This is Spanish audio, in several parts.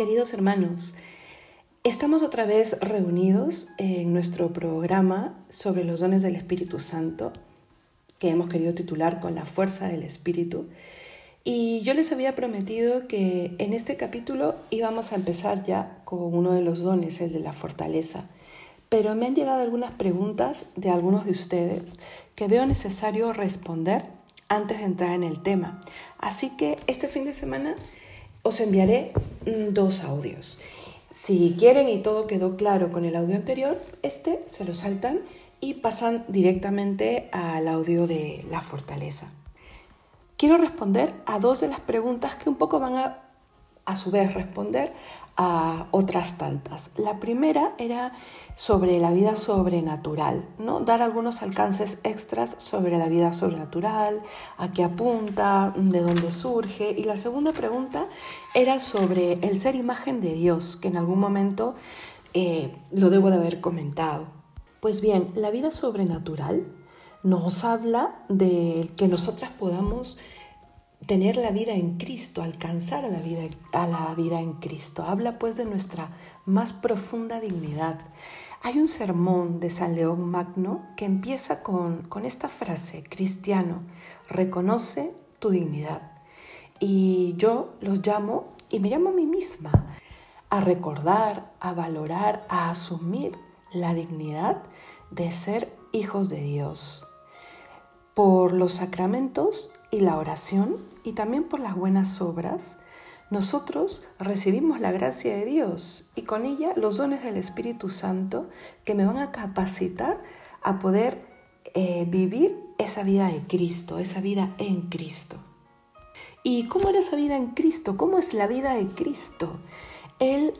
Queridos hermanos, estamos otra vez reunidos en nuestro programa sobre los dones del Espíritu Santo, que hemos querido titular con la fuerza del Espíritu. Y yo les había prometido que en este capítulo íbamos a empezar ya con uno de los dones, el de la fortaleza. Pero me han llegado algunas preguntas de algunos de ustedes que veo necesario responder antes de entrar en el tema. Así que este fin de semana os enviaré mm, dos audios. Si quieren y todo quedó claro con el audio anterior, este se lo saltan y pasan directamente al audio de la fortaleza. Quiero responder a dos de las preguntas que un poco van a a su vez responder a otras tantas. La primera era sobre la vida sobrenatural, ¿no? dar algunos alcances extras sobre la vida sobrenatural, a qué apunta, de dónde surge. Y la segunda pregunta era sobre el ser imagen de Dios, que en algún momento eh, lo debo de haber comentado. Pues bien, la vida sobrenatural nos habla de que nosotras podamos tener la vida en Cristo, alcanzar a la vida, a la vida en Cristo. Habla pues de nuestra más profunda dignidad. Hay un sermón de San León Magno que empieza con, con esta frase, cristiano, reconoce tu dignidad. Y yo los llamo, y me llamo a mí misma, a recordar, a valorar, a asumir la dignidad de ser hijos de Dios. Por los sacramentos y la oración y también por las buenas obras, nosotros recibimos la gracia de Dios y con ella los dones del Espíritu Santo que me van a capacitar a poder eh, vivir esa vida de Cristo, esa vida en Cristo. ¿Y cómo era esa vida en Cristo? ¿Cómo es la vida de Cristo? Él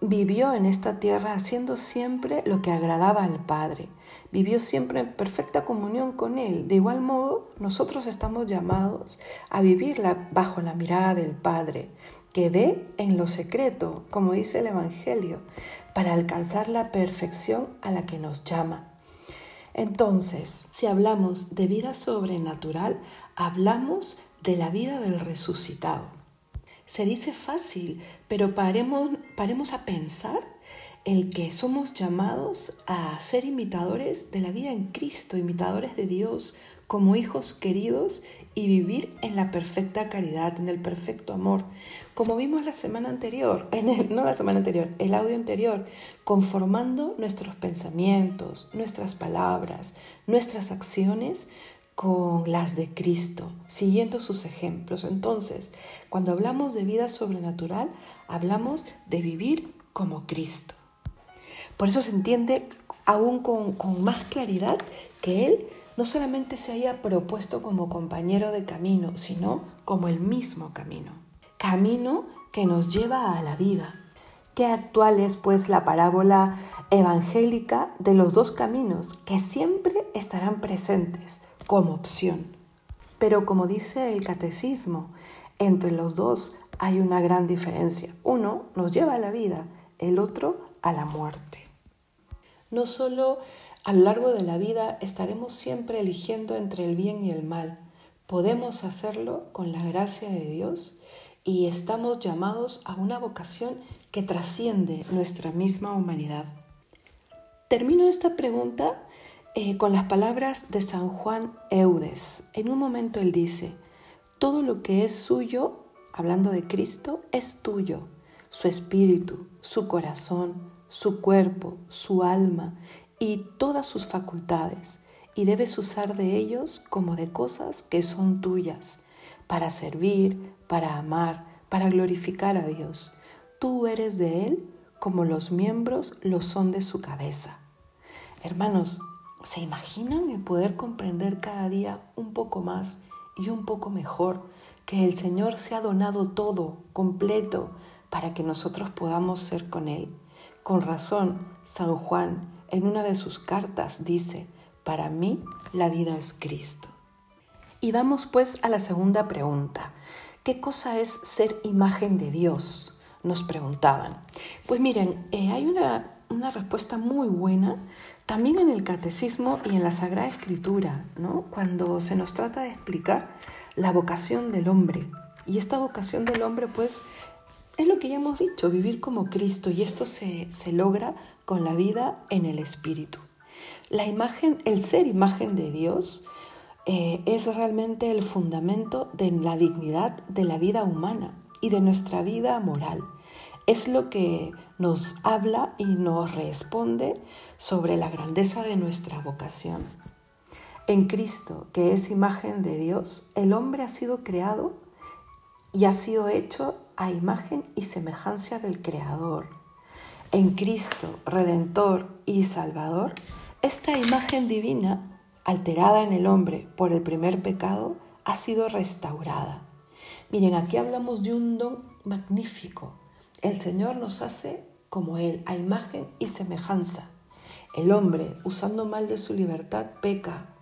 vivió en esta tierra haciendo siempre lo que agradaba al Padre. Vivió siempre en perfecta comunión con Él. De igual modo, nosotros estamos llamados a vivir bajo la mirada del Padre, que ve en lo secreto, como dice el Evangelio, para alcanzar la perfección a la que nos llama. Entonces, si hablamos de vida sobrenatural, hablamos de la vida del resucitado. Se dice fácil, pero paremos, paremos a pensar el que somos llamados a ser imitadores de la vida en Cristo, imitadores de Dios como hijos queridos y vivir en la perfecta caridad, en el perfecto amor. Como vimos la semana anterior, no la semana anterior, el audio anterior, conformando nuestros pensamientos, nuestras palabras, nuestras acciones con las de Cristo, siguiendo sus ejemplos. Entonces, cuando hablamos de vida sobrenatural, hablamos de vivir como Cristo. Por eso se entiende aún con, con más claridad que Él no solamente se haya propuesto como compañero de camino, sino como el mismo camino. Camino que nos lleva a la vida. Qué actual es pues la parábola evangélica de los dos caminos que siempre estarán presentes como opción. Pero como dice el catecismo, entre los dos hay una gran diferencia. Uno nos lleva a la vida, el otro a la muerte. No solo a lo largo de la vida estaremos siempre eligiendo entre el bien y el mal, podemos hacerlo con la gracia de Dios y estamos llamados a una vocación que trasciende nuestra misma humanidad. Termino esta pregunta eh, con las palabras de San Juan Eudes. En un momento él dice, todo lo que es suyo, hablando de Cristo, es tuyo, su espíritu, su corazón, su cuerpo, su alma y todas sus facultades, y debes usar de ellos como de cosas que son tuyas, para servir, para amar, para glorificar a Dios. Tú eres de Él como los miembros lo son de su cabeza. Hermanos, ¿Se imaginan el poder comprender cada día un poco más y un poco mejor que el Señor se ha donado todo, completo, para que nosotros podamos ser con Él? Con razón, San Juan en una de sus cartas dice, para mí la vida es Cristo. Y vamos pues a la segunda pregunta. ¿Qué cosa es ser imagen de Dios? Nos preguntaban. Pues miren, eh, hay una, una respuesta muy buena también en el catecismo y en la Sagrada Escritura, ¿no? cuando se nos trata de explicar la vocación del hombre. Y esta vocación del hombre, pues, es lo que ya hemos dicho, vivir como Cristo y esto se, logra con la vida en el Espíritu. La imagen, el ser imagen de Dios eh, es realmente el fundamento de la dignidad de la vida humana y de nuestra vida moral. Es lo que nos habla y nos responde sobre la grandeza de nuestra vocación. En Cristo, que es imagen de Dios, el hombre ha sido creado y ha sido hecho a imagen y semejanza del Creador. En Cristo, Redentor y Salvador, esta imagen divina, alterada en el hombre por el primer pecado, ha sido restaurada. Miren, aquí hablamos de un don magnífico. El Señor nos hace como Él, a imagen y semejanza. El hombre, usando mal de su libertad, peca,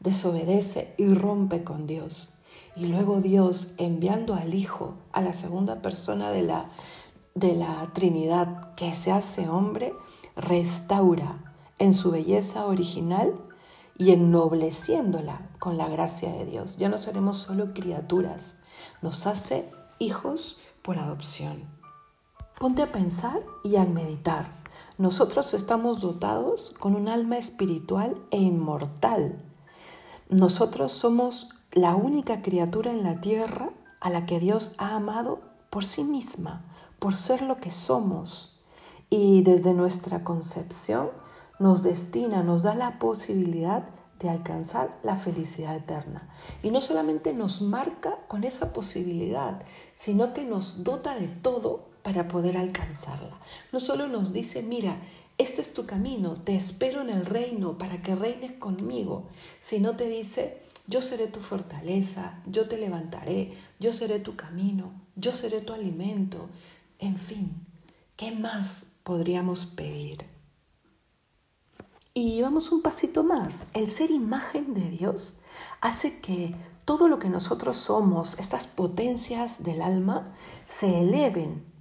desobedece y rompe con Dios. Y luego Dios, enviando al Hijo, a la segunda persona de la, de la Trinidad, que se hace hombre, restaura en su belleza original y ennobleciéndola con la gracia de Dios. Ya no seremos solo criaturas, nos hace hijos por adopción. Ponte a pensar y a meditar. Nosotros estamos dotados con un alma espiritual e inmortal. Nosotros somos la única criatura en la tierra a la que Dios ha amado por sí misma, por ser lo que somos. Y desde nuestra concepción nos destina, nos da la posibilidad de alcanzar la felicidad eterna. Y no solamente nos marca con esa posibilidad, sino que nos dota de todo para poder alcanzarla. No solo nos dice, mira, este es tu camino, te espero en el reino para que reines conmigo, sino te dice, yo seré tu fortaleza, yo te levantaré, yo seré tu camino, yo seré tu alimento. En fin, ¿qué más podríamos pedir? Y vamos un pasito más. El ser imagen de Dios hace que todo lo que nosotros somos, estas potencias del alma, se eleven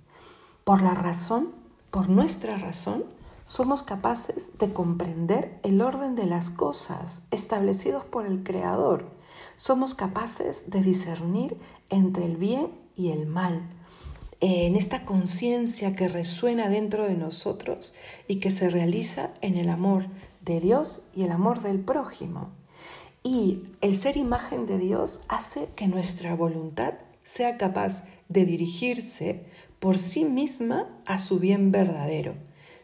por la razón, por nuestra razón, somos capaces de comprender el orden de las cosas establecidos por el Creador. Somos capaces de discernir entre el bien y el mal. En esta conciencia que resuena dentro de nosotros y que se realiza en el amor de Dios y el amor del prójimo. Y el ser imagen de Dios hace que nuestra voluntad sea capaz de dirigirse por sí misma a su bien verdadero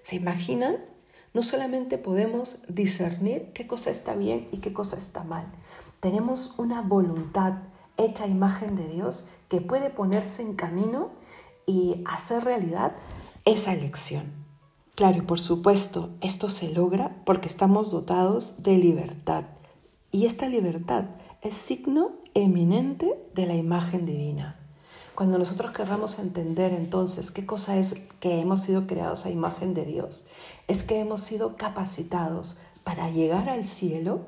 ¿Se imaginan? No solamente podemos discernir qué cosa está bien y qué cosa está mal. Tenemos una voluntad hecha imagen de Dios que puede ponerse en camino y hacer realidad esa elección. Claro, y por supuesto, esto se logra porque estamos dotados de libertad. Y esta libertad es signo eminente de la imagen divina. Cuando nosotros querramos entender entonces qué cosa es que hemos sido creados a imagen de Dios, es que hemos sido capacitados para llegar al cielo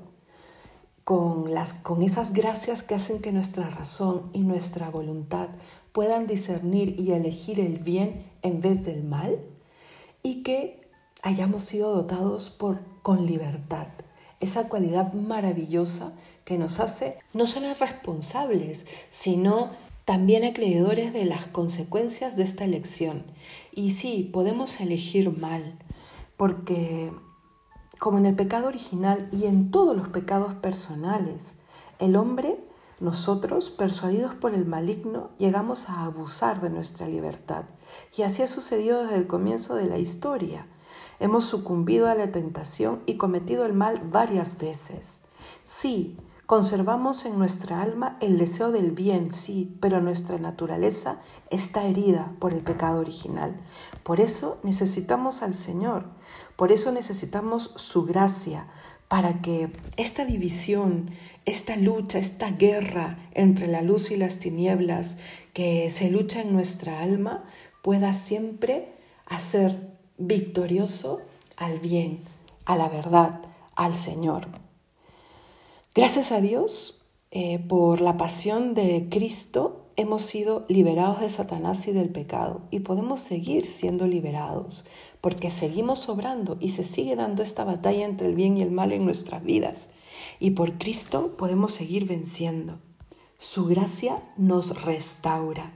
con, las, con esas gracias que hacen que nuestra razón y nuestra voluntad puedan discernir y elegir el bien en vez del mal y que hayamos sido dotados por, con libertad, esa cualidad maravillosa que nos hace no solo responsables, sino también acreedores de las consecuencias de esta elección. Y sí, podemos elegir mal, porque como en el pecado original y en todos los pecados personales, el hombre, nosotros, persuadidos por el maligno, llegamos a abusar de nuestra libertad. Y así ha sucedido desde el comienzo de la historia. Hemos sucumbido a la tentación y cometido el mal varias veces. Sí, Conservamos en nuestra alma el deseo del bien, sí, pero nuestra naturaleza está herida por el pecado original. Por eso necesitamos al Señor, por eso necesitamos su gracia, para que esta división, esta lucha, esta guerra entre la luz y las tinieblas que se lucha en nuestra alma pueda siempre hacer victorioso al bien, a la verdad, al Señor. Gracias a Dios, eh, por la pasión de Cristo, hemos sido liberados de Satanás y del pecado y podemos seguir siendo liberados porque seguimos obrando y se sigue dando esta batalla entre el bien y el mal en nuestras vidas y por Cristo podemos seguir venciendo. Su gracia nos restaura.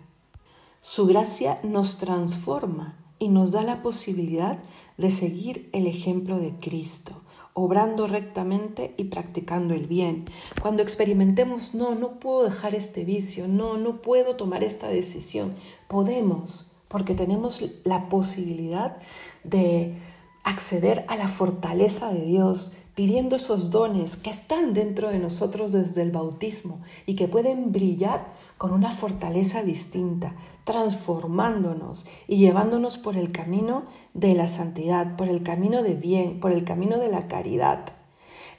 Su gracia nos transforma y nos da la posibilidad de seguir el ejemplo de Cristo, obrando rectamente y practicando el bien. Cuando experimentemos, no, no puedo dejar este vicio, no, no puedo tomar esta decisión, podemos, porque tenemos la posibilidad de acceder a la fortaleza de Dios, pidiendo esos dones que están dentro de nosotros desde el bautismo y que pueden brillar con una fortaleza distinta, transformándonos y llevándonos por el camino de la santidad, por el camino de bien, por el camino de la caridad.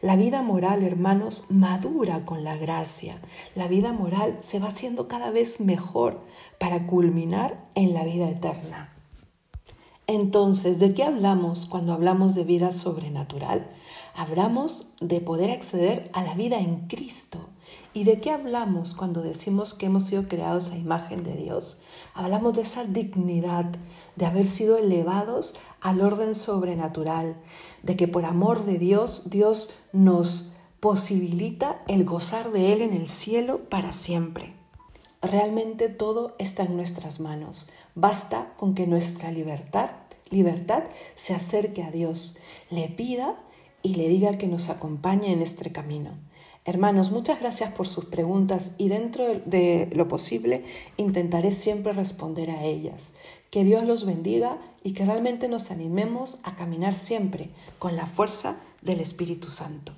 La vida moral, hermanos, madura con la gracia. La vida moral se va haciendo cada vez mejor para culminar en la vida eterna. Entonces, ¿de qué hablamos cuando hablamos de vida sobrenatural? Hablamos de poder acceder a la vida en Cristo. ¿Y de qué hablamos cuando decimos que hemos sido creados a imagen de Dios? Hablamos de esa dignidad, de haber sido elevados al orden sobrenatural, de que por amor de Dios, Dios nos posibilita el gozar de Él en el cielo para siempre. Realmente todo está en nuestras manos. Basta con que nuestra libertad, libertad se acerque a Dios, le pida y le diga que nos acompañe en este camino. Hermanos, muchas gracias por sus preguntas y dentro de lo posible intentaré siempre responder a ellas. Que Dios los bendiga y que realmente nos animemos a caminar siempre con la fuerza del Espíritu Santo.